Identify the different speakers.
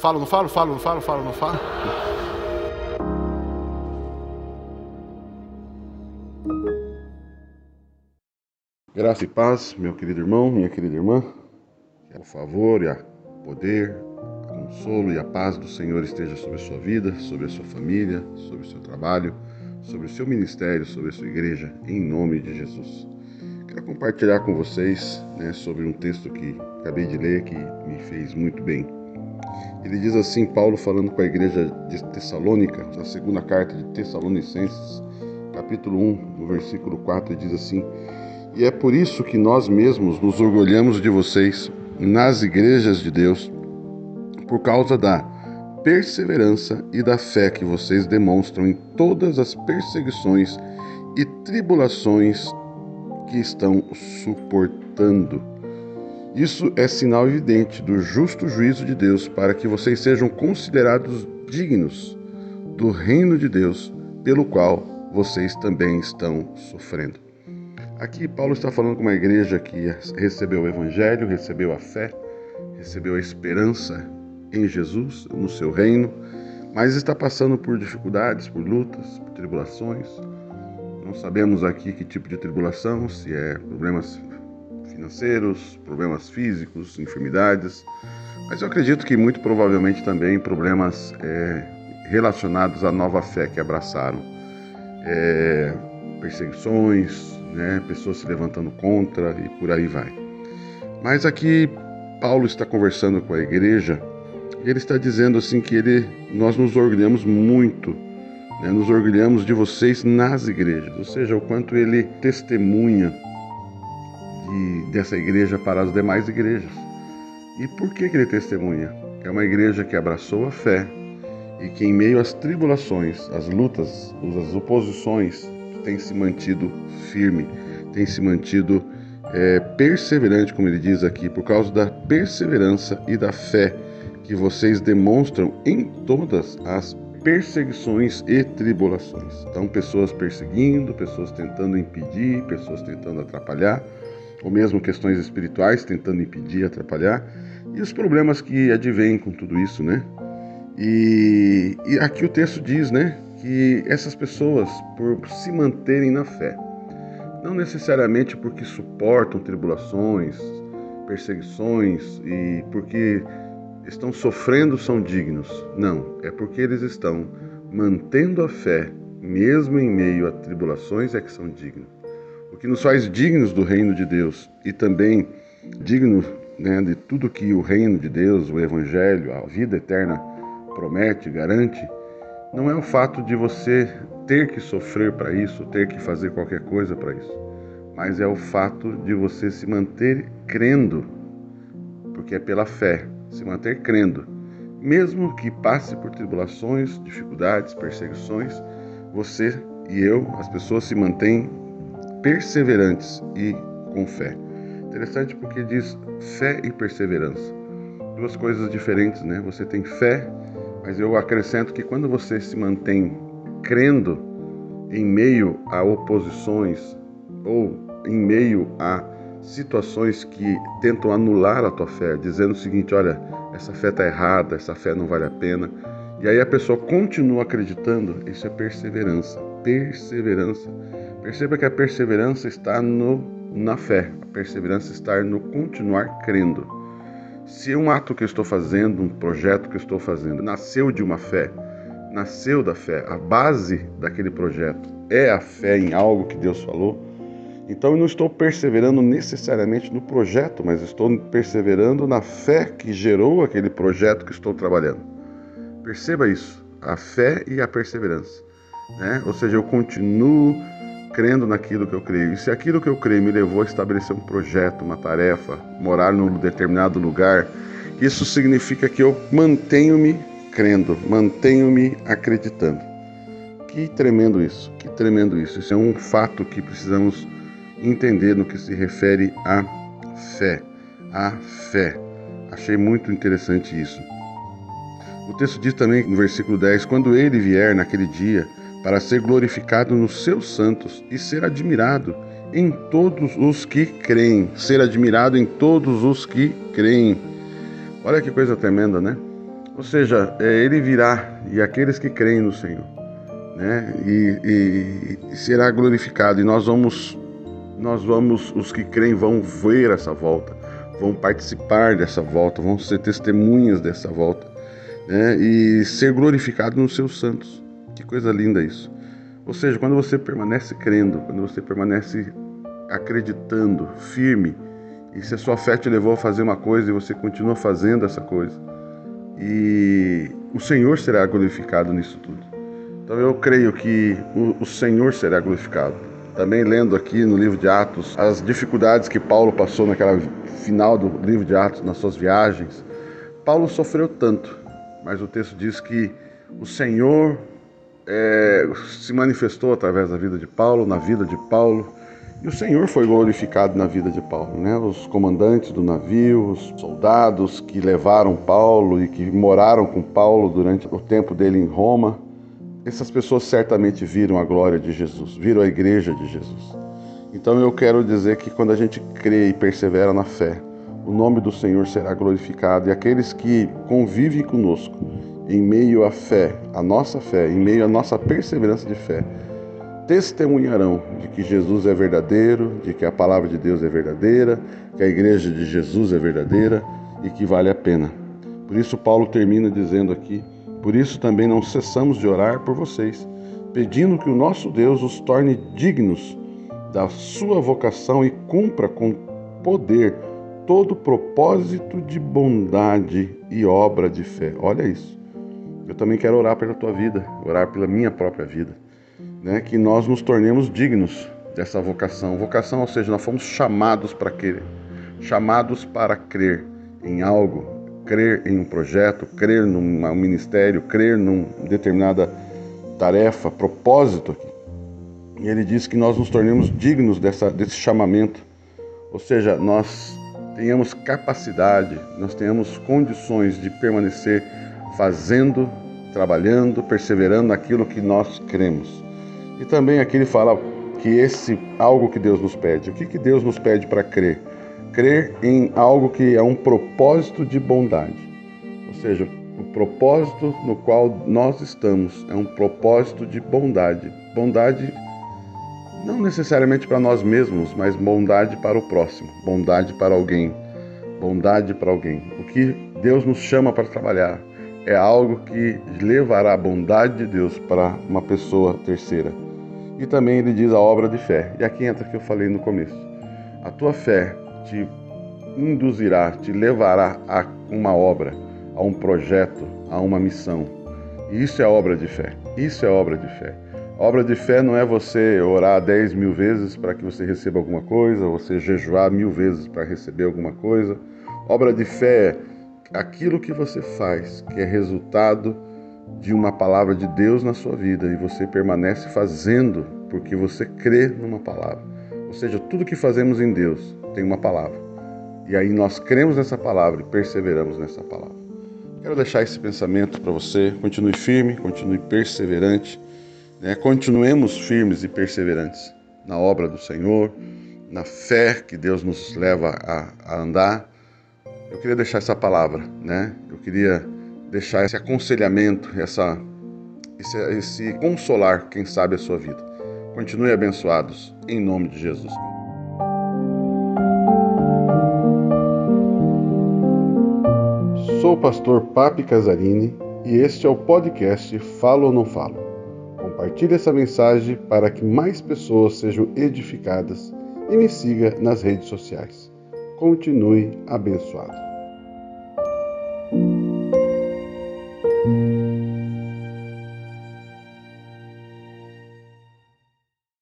Speaker 1: Falo, não falo? Falo, não falo? Falo, não falo? Graça e paz, meu querido irmão, minha querida irmã. Que o favor e a poder, o consolo e a paz do Senhor esteja sobre a sua vida, sobre a sua família, sobre o seu trabalho, sobre o seu ministério, sobre a sua igreja, em nome de Jesus. Quero compartilhar com vocês né, sobre um texto que acabei de ler que me fez muito bem. Ele diz assim, Paulo falando com a igreja de Tessalônica, na segunda carta de Tessalonicenses, capítulo 1, no versículo 4, ele diz assim: E é por isso que nós mesmos nos orgulhamos de vocês nas igrejas de Deus, por causa da perseverança e da fé que vocês demonstram em todas as perseguições e tribulações que estão suportando. Isso é sinal evidente do justo juízo de Deus para que vocês sejam considerados dignos do reino de Deus, pelo qual vocês também estão sofrendo. Aqui Paulo está falando com uma igreja que recebeu o evangelho, recebeu a fé, recebeu a esperança em Jesus, no seu reino, mas está passando por dificuldades, por lutas, por tribulações. Não sabemos aqui que tipo de tribulação, se é problemas financeiros, problemas físicos, enfermidades, mas eu acredito que muito provavelmente também problemas é, relacionados à nova fé que abraçaram. É, perseguições, né, pessoas se levantando contra e por aí vai. Mas aqui Paulo está conversando com a igreja e ele está dizendo assim que ele, nós nos orgulhamos muito, né, nos orgulhamos de vocês nas igrejas, ou seja, o quanto ele testemunha dessa igreja para as demais igrejas. E por que, que ele testemunha? É uma igreja que abraçou a fé e que, em meio às tribulações, às lutas, às oposições, tem se mantido firme, tem se mantido é, perseverante, como ele diz aqui, por causa da perseverança e da fé que vocês demonstram em todas as perseguições e tribulações. Então, pessoas perseguindo, pessoas tentando impedir, pessoas tentando atrapalhar, ou mesmo questões espirituais tentando impedir, atrapalhar, e os problemas que advêm com tudo isso, né? E, e aqui o texto diz, né, que essas pessoas, por se manterem na fé, não necessariamente porque suportam tribulações, perseguições e porque estão sofrendo são dignos. Não, é porque eles estão mantendo a fé, mesmo em meio a tribulações, é que são dignos o que nos faz dignos do reino de Deus e também dignos né, de tudo que o reino de Deus, o Evangelho, a vida eterna promete, garante, não é o fato de você ter que sofrer para isso, ter que fazer qualquer coisa para isso, mas é o fato de você se manter crendo, porque é pela fé, se manter crendo. Mesmo que passe por tribulações, dificuldades, perseguições, você e eu, as pessoas se mantêm perseverantes e com fé. Interessante porque diz fé e perseverança. Duas coisas diferentes, né? Você tem fé, mas eu acrescento que quando você se mantém crendo em meio a oposições ou em meio a situações que tentam anular a tua fé, dizendo o seguinte: olha, essa fé está errada, essa fé não vale a pena. E aí a pessoa continua acreditando, isso é perseverança. Perseverança. Perceba que a perseverança está no, na fé, a perseverança está no continuar crendo. Se um ato que eu estou fazendo, um projeto que eu estou fazendo, nasceu de uma fé, nasceu da fé, a base daquele projeto é a fé em algo que Deus falou, então eu não estou perseverando necessariamente no projeto, mas estou perseverando na fé que gerou aquele projeto que estou trabalhando. Perceba isso, a fé e a perseverança. Né? Ou seja, eu continuo crendo naquilo que eu creio. E se aquilo que eu creio me levou a estabelecer um projeto, uma tarefa, morar num determinado lugar, isso significa que eu mantenho-me crendo, mantenho-me acreditando. Que tremendo isso, que tremendo isso. Isso é um fato que precisamos entender no que se refere à fé. A fé. Achei muito interessante isso. O texto diz também no versículo 10: Quando ele vier naquele dia, para ser glorificado nos seus santos e ser admirado em todos os que creem. Ser admirado em todos os que creem. Olha que coisa tremenda, né? Ou seja, é, ele virá e aqueles que creem no Senhor, né? E, e, e será glorificado e nós vamos, nós vamos, os que creem vão ver essa volta, vão participar dessa volta, vão ser testemunhas dessa volta, né? E ser glorificado nos seus santos. Que coisa linda isso. Ou seja, quando você permanece crendo, quando você permanece acreditando, firme, e se a sua fé te levou a fazer uma coisa e você continua fazendo essa coisa, e o Senhor será glorificado nisso tudo. Então eu creio que o, Senhor será glorificado. Também lendo aqui no livro de Atos as dificuldades que Paulo passou naquela final do livro de Atos, nas suas viagens. Paulo sofreu tanto, mas o texto diz que o Senhor é, se manifestou através da vida de Paulo, na vida de Paulo, e o Senhor foi glorificado na vida de Paulo, né? Os comandantes do navio, os soldados que levaram Paulo e que moraram com Paulo durante o tempo dele em Roma, essas pessoas certamente viram a glória de Jesus, viram a igreja de Jesus. Então eu quero dizer que quando a gente crê e persevera na fé, o nome do Senhor será glorificado e aqueles que convivem conosco em meio à fé, a nossa fé, em meio à nossa perseverança de fé, testemunharão de que Jesus é verdadeiro, de que a palavra de Deus é verdadeira, que a igreja de Jesus é verdadeira e que vale a pena. Por isso, Paulo termina dizendo aqui: Por isso também não cessamos de orar por vocês, pedindo que o nosso Deus os torne dignos da sua vocação e cumpra com poder todo propósito de bondade e obra de fé. Olha isso. Eu também quero orar pela tua vida, orar pela minha própria vida né, que nós nos tornemos dignos dessa vocação. Vocação, ou seja, nós fomos chamados para crer, chamados para crer em algo, crer em um projeto, crer num ministério, crer numa determinada tarefa, propósito. E ele diz que nós nos tornemos dignos dessa, desse chamamento, ou seja, nós tenhamos capacidade, nós tenhamos condições de permanecer fazendo, trabalhando, perseverando naquilo que nós cremos. E também aqui ele fala que esse algo que Deus nos pede. O que, que Deus nos pede para crer? Crer em algo que é um propósito de bondade. Ou seja, o propósito no qual nós estamos é um propósito de bondade. Bondade não necessariamente para nós mesmos, mas bondade para o próximo, bondade para alguém, bondade para alguém. O que Deus nos chama para trabalhar é algo que levará a bondade de Deus para uma pessoa terceira. E também ele diz a obra de fé. E aqui entra o que eu falei no começo. A tua fé te induzirá, te levará a uma obra, a um projeto, a uma missão. E isso é obra de fé. Isso é obra de fé. Obra de fé não é você orar dez mil vezes para que você receba alguma coisa, você jejuar mil vezes para receber alguma coisa. Obra de fé é aquilo que você faz, que é resultado de uma palavra de Deus na sua vida e você permanece fazendo porque você crê numa palavra. Ou seja, tudo que fazemos em Deus tem uma palavra. E aí nós cremos nessa palavra e perseveramos nessa palavra. Quero deixar esse pensamento para você. Continue firme, continue perseverante. Né? Continuemos firmes e perseverantes na obra do Senhor, na fé que Deus nos leva a, a andar. Eu queria deixar essa palavra, né? Eu queria deixar esse aconselhamento, essa, esse, esse consolar, quem sabe, a sua vida. Continue abençoados, em nome de Jesus. Sou o pastor Papi Casarini e este é o podcast Falo ou Não Falo. Compartilhe essa mensagem para que mais pessoas sejam edificadas e me siga nas redes sociais. Continue abençoado.